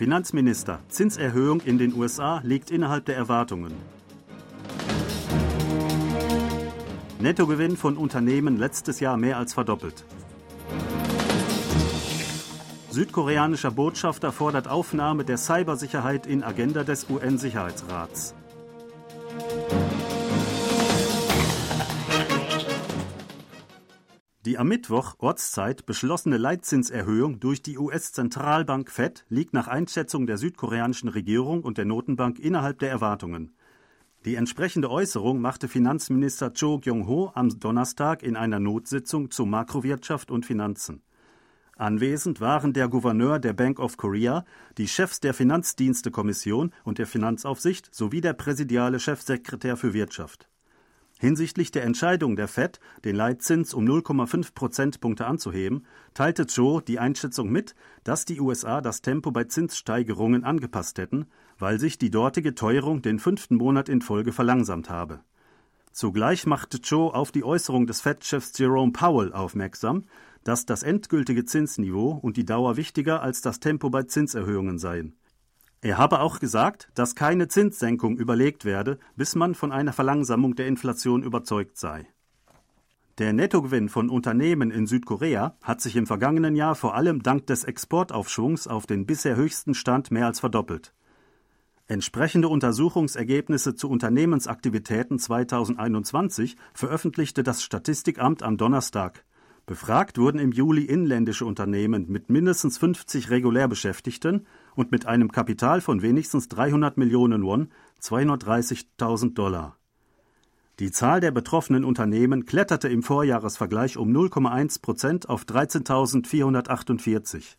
Finanzminister, Zinserhöhung in den USA liegt innerhalb der Erwartungen. Nettogewinn von Unternehmen letztes Jahr mehr als verdoppelt. Südkoreanischer Botschafter fordert Aufnahme der Cybersicherheit in Agenda des UN-Sicherheitsrats. Die am Mittwoch Ortszeit beschlossene Leitzinserhöhung durch die US-Zentralbank Fed liegt nach Einschätzung der südkoreanischen Regierung und der Notenbank innerhalb der Erwartungen. Die entsprechende Äußerung machte Finanzminister Cho Kyung-ho am Donnerstag in einer Notsitzung zu Makrowirtschaft und Finanzen. Anwesend waren der Gouverneur der Bank of Korea, die Chefs der Finanzdienstekommission und der Finanzaufsicht sowie der präsidiale Chefsekretär für Wirtschaft. Hinsichtlich der Entscheidung der Fed, den Leitzins um 0,5 Prozentpunkte anzuheben, teilte Cho die Einschätzung mit, dass die USA das Tempo bei Zinssteigerungen angepasst hätten, weil sich die dortige Teuerung den fünften Monat in Folge verlangsamt habe. Zugleich machte Cho auf die Äußerung des Fed-Chefs Jerome Powell aufmerksam, dass das endgültige Zinsniveau und die Dauer wichtiger als das Tempo bei Zinserhöhungen seien. Er habe auch gesagt, dass keine Zinssenkung überlegt werde, bis man von einer Verlangsamung der Inflation überzeugt sei. Der Nettogewinn von Unternehmen in Südkorea hat sich im vergangenen Jahr vor allem dank des Exportaufschwungs auf den bisher höchsten Stand mehr als verdoppelt. Entsprechende Untersuchungsergebnisse zu Unternehmensaktivitäten 2021 veröffentlichte das Statistikamt am Donnerstag. Befragt wurden im Juli inländische Unternehmen mit mindestens 50 regulär Beschäftigten und mit einem Kapital von wenigstens 300 Millionen Won, 230.000 Dollar. Die Zahl der betroffenen Unternehmen kletterte im Vorjahresvergleich um 0,1 Prozent auf 13.448.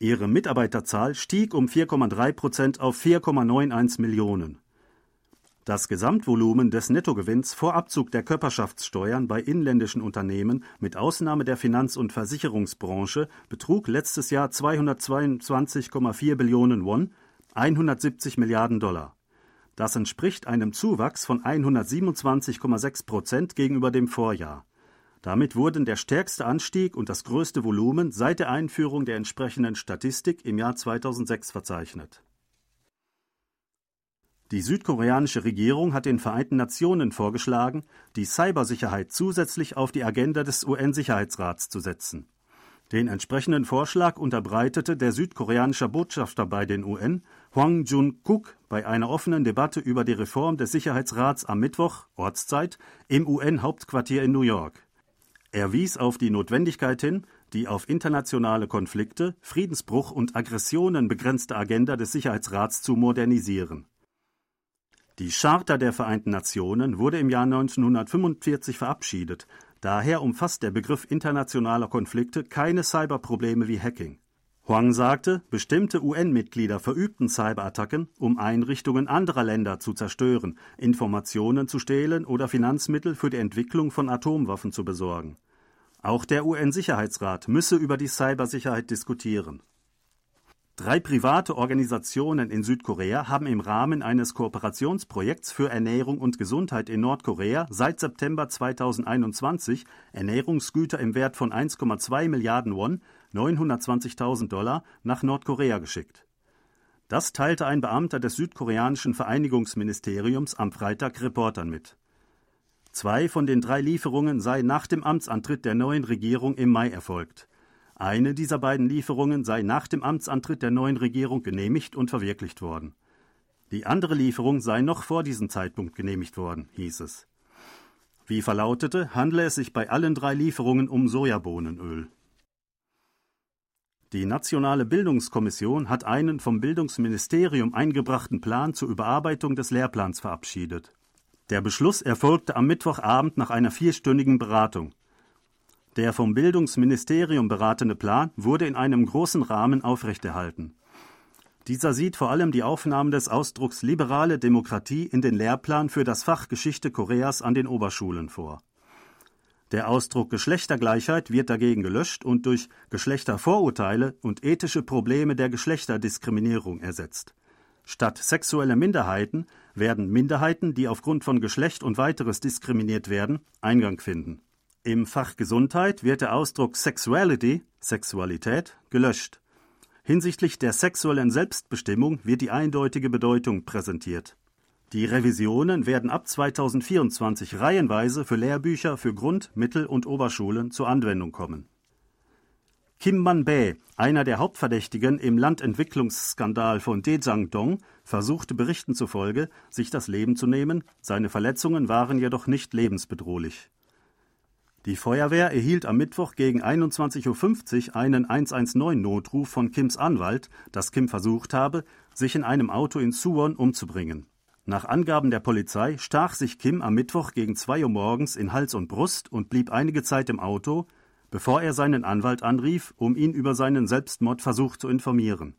Ihre Mitarbeiterzahl stieg um 4,3 Prozent auf 4,91 Millionen. Das Gesamtvolumen des Nettogewinns vor Abzug der Körperschaftssteuern bei inländischen Unternehmen mit Ausnahme der Finanz- und Versicherungsbranche betrug letztes Jahr 222,4 Billionen Won, 170 Milliarden Dollar. Das entspricht einem Zuwachs von 127,6 Prozent gegenüber dem Vorjahr. Damit wurden der stärkste Anstieg und das größte Volumen seit der Einführung der entsprechenden Statistik im Jahr 2006 verzeichnet. Die südkoreanische Regierung hat den Vereinten Nationen vorgeschlagen, die Cybersicherheit zusätzlich auf die Agenda des UN-Sicherheitsrats zu setzen. Den entsprechenden Vorschlag unterbreitete der südkoreanische Botschafter bei den UN, Hwang Jun-kuk, bei einer offenen Debatte über die Reform des Sicherheitsrats am Mittwoch, Ortszeit, im UN-Hauptquartier in New York. Er wies auf die Notwendigkeit hin, die auf internationale Konflikte, Friedensbruch und Aggressionen begrenzte Agenda des Sicherheitsrats zu modernisieren. Die Charta der Vereinten Nationen wurde im Jahr 1945 verabschiedet, daher umfasst der Begriff internationaler Konflikte keine Cyberprobleme wie Hacking. Huang sagte, bestimmte UN-Mitglieder verübten Cyberattacken, um Einrichtungen anderer Länder zu zerstören, Informationen zu stehlen oder Finanzmittel für die Entwicklung von Atomwaffen zu besorgen. Auch der UN-Sicherheitsrat müsse über die Cybersicherheit diskutieren. Drei private Organisationen in Südkorea haben im Rahmen eines Kooperationsprojekts für Ernährung und Gesundheit in Nordkorea seit September 2021 Ernährungsgüter im Wert von 1,2 Milliarden Won 920.000 Dollar nach Nordkorea geschickt. Das teilte ein Beamter des südkoreanischen Vereinigungsministeriums am Freitag Reportern mit. Zwei von den drei Lieferungen seien nach dem Amtsantritt der neuen Regierung im Mai erfolgt. Eine dieser beiden Lieferungen sei nach dem Amtsantritt der neuen Regierung genehmigt und verwirklicht worden. Die andere Lieferung sei noch vor diesem Zeitpunkt genehmigt worden, hieß es. Wie verlautete, handle es sich bei allen drei Lieferungen um Sojabohnenöl. Die Nationale Bildungskommission hat einen vom Bildungsministerium eingebrachten Plan zur Überarbeitung des Lehrplans verabschiedet. Der Beschluss erfolgte am Mittwochabend nach einer vierstündigen Beratung. Der vom Bildungsministerium beratene Plan wurde in einem großen Rahmen aufrechterhalten. Dieser sieht vor allem die Aufnahme des Ausdrucks liberale Demokratie in den Lehrplan für das Fach Geschichte Koreas an den Oberschulen vor. Der Ausdruck Geschlechtergleichheit wird dagegen gelöscht und durch Geschlechtervorurteile und ethische Probleme der Geschlechterdiskriminierung ersetzt. Statt sexuelle Minderheiten werden Minderheiten, die aufgrund von Geschlecht und weiteres diskriminiert werden, Eingang finden. Im Fach Gesundheit wird der Ausdruck Sexuality, Sexualität, gelöscht. Hinsichtlich der sexuellen Selbstbestimmung wird die eindeutige Bedeutung präsentiert. Die Revisionen werden ab 2024 reihenweise für Lehrbücher für Grund-, Mittel- und Oberschulen zur Anwendung kommen. Kim Man-bae, einer der Hauptverdächtigen im Landentwicklungsskandal von Daejeon-dong, versuchte Berichten zufolge, sich das Leben zu nehmen, seine Verletzungen waren jedoch nicht lebensbedrohlich. Die Feuerwehr erhielt am Mittwoch gegen 21.50 Uhr einen 119-Notruf von Kims Anwalt, dass Kim versucht habe, sich in einem Auto in Suwon umzubringen. Nach Angaben der Polizei stach sich Kim am Mittwoch gegen 2 Uhr morgens in Hals und Brust und blieb einige Zeit im Auto, bevor er seinen Anwalt anrief, um ihn über seinen Selbstmordversuch zu informieren.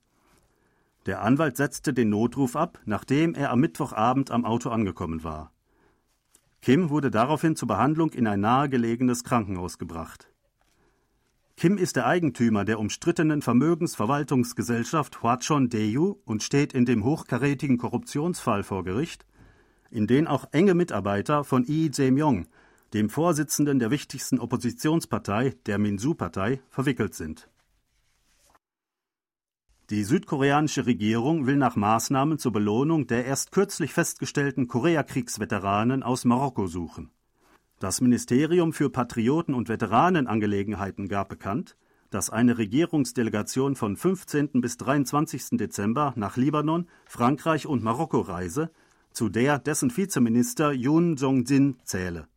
Der Anwalt setzte den Notruf ab, nachdem er am Mittwochabend am Auto angekommen war. Kim wurde daraufhin zur Behandlung in ein nahegelegenes Krankenhaus gebracht. Kim ist der Eigentümer der umstrittenen Vermögensverwaltungsgesellschaft Hwachon Daewoo und steht in dem hochkarätigen Korruptionsfall vor Gericht, in den auch enge Mitarbeiter von Lee Jae-myung, dem Vorsitzenden der wichtigsten Oppositionspartei, der Minsu-Partei, verwickelt sind. Die südkoreanische Regierung will nach Maßnahmen zur Belohnung der erst kürzlich festgestellten Koreakriegsveteranen aus Marokko suchen. Das Ministerium für Patrioten- und Veteranenangelegenheiten gab bekannt, dass eine Regierungsdelegation von 15. bis 23. Dezember nach Libanon, Frankreich und Marokko reise, zu der dessen Vizeminister Yoon Jong-jin zähle.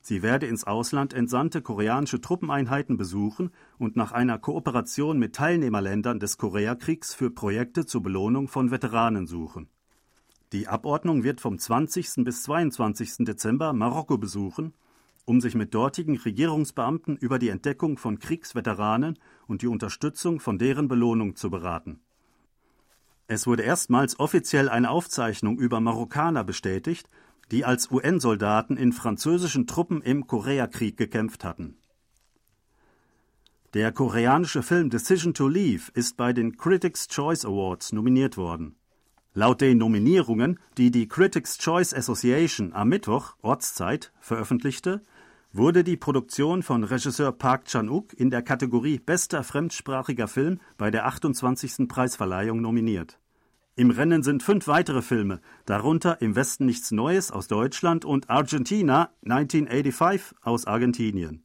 Sie werde ins Ausland entsandte koreanische Truppeneinheiten besuchen und nach einer Kooperation mit Teilnehmerländern des Koreakriegs für Projekte zur Belohnung von Veteranen suchen die Abordnung wird vom 20. bis 22. Dezember Marokko besuchen, um sich mit dortigen Regierungsbeamten über die Entdeckung von Kriegsveteranen und die Unterstützung von deren Belohnung zu beraten. Es wurde erstmals offiziell eine Aufzeichnung über Marokkaner bestätigt, die als UN-Soldaten in französischen Truppen im Koreakrieg gekämpft hatten. Der koreanische Film Decision to Leave ist bei den Critics' Choice Awards nominiert worden. Laut den Nominierungen, die die Critics Choice Association am Mittwoch Ortszeit veröffentlichte, wurde die Produktion von Regisseur Park Chan-wook in der Kategorie Bester fremdsprachiger Film bei der 28. Preisverleihung nominiert. Im Rennen sind fünf weitere Filme, darunter Im Westen nichts Neues aus Deutschland und Argentina 1985 aus Argentinien.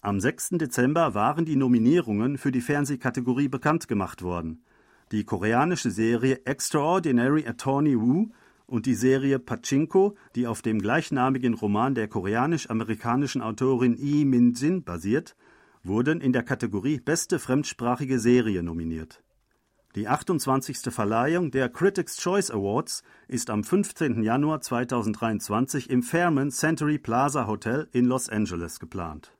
Am 6. Dezember waren die Nominierungen für die Fernsehkategorie bekannt gemacht worden die koreanische Serie Extraordinary Attorney Woo und die Serie Pachinko, die auf dem gleichnamigen Roman der koreanisch-amerikanischen Autorin Lee Min-jin basiert, wurden in der Kategorie Beste fremdsprachige Serie nominiert. Die 28. Verleihung der Critics' Choice Awards ist am 15. Januar 2023 im Fairmont Century Plaza Hotel in Los Angeles geplant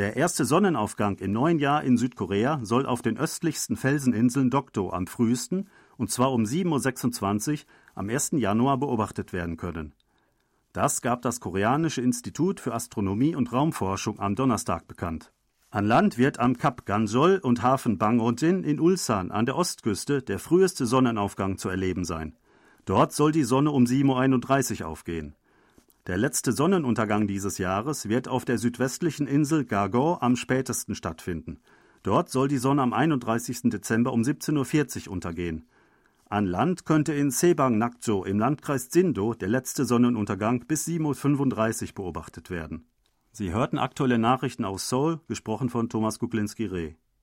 der erste Sonnenaufgang im neuen Jahr in Südkorea soll auf den östlichsten Felseninseln Dokdo am frühesten, und zwar um 7.26 Uhr am 1. Januar beobachtet werden können. Das gab das Koreanische Institut für Astronomie und Raumforschung am Donnerstag bekannt. An Land wird am Kap Gansol und Hafen Bangojin in Ulsan an der Ostküste der früheste Sonnenaufgang zu erleben sein. Dort soll die Sonne um 7.31 Uhr aufgehen. Der letzte Sonnenuntergang dieses Jahres wird auf der südwestlichen Insel Gargor am spätesten stattfinden. Dort soll die Sonne am 31. Dezember um 17.40 Uhr untergehen. An Land könnte in Sebang Nakjo im Landkreis Zindo der letzte Sonnenuntergang bis 7.35 Uhr beobachtet werden. Sie hörten aktuelle Nachrichten aus Seoul, gesprochen von Thomas Kuklinski-Reh.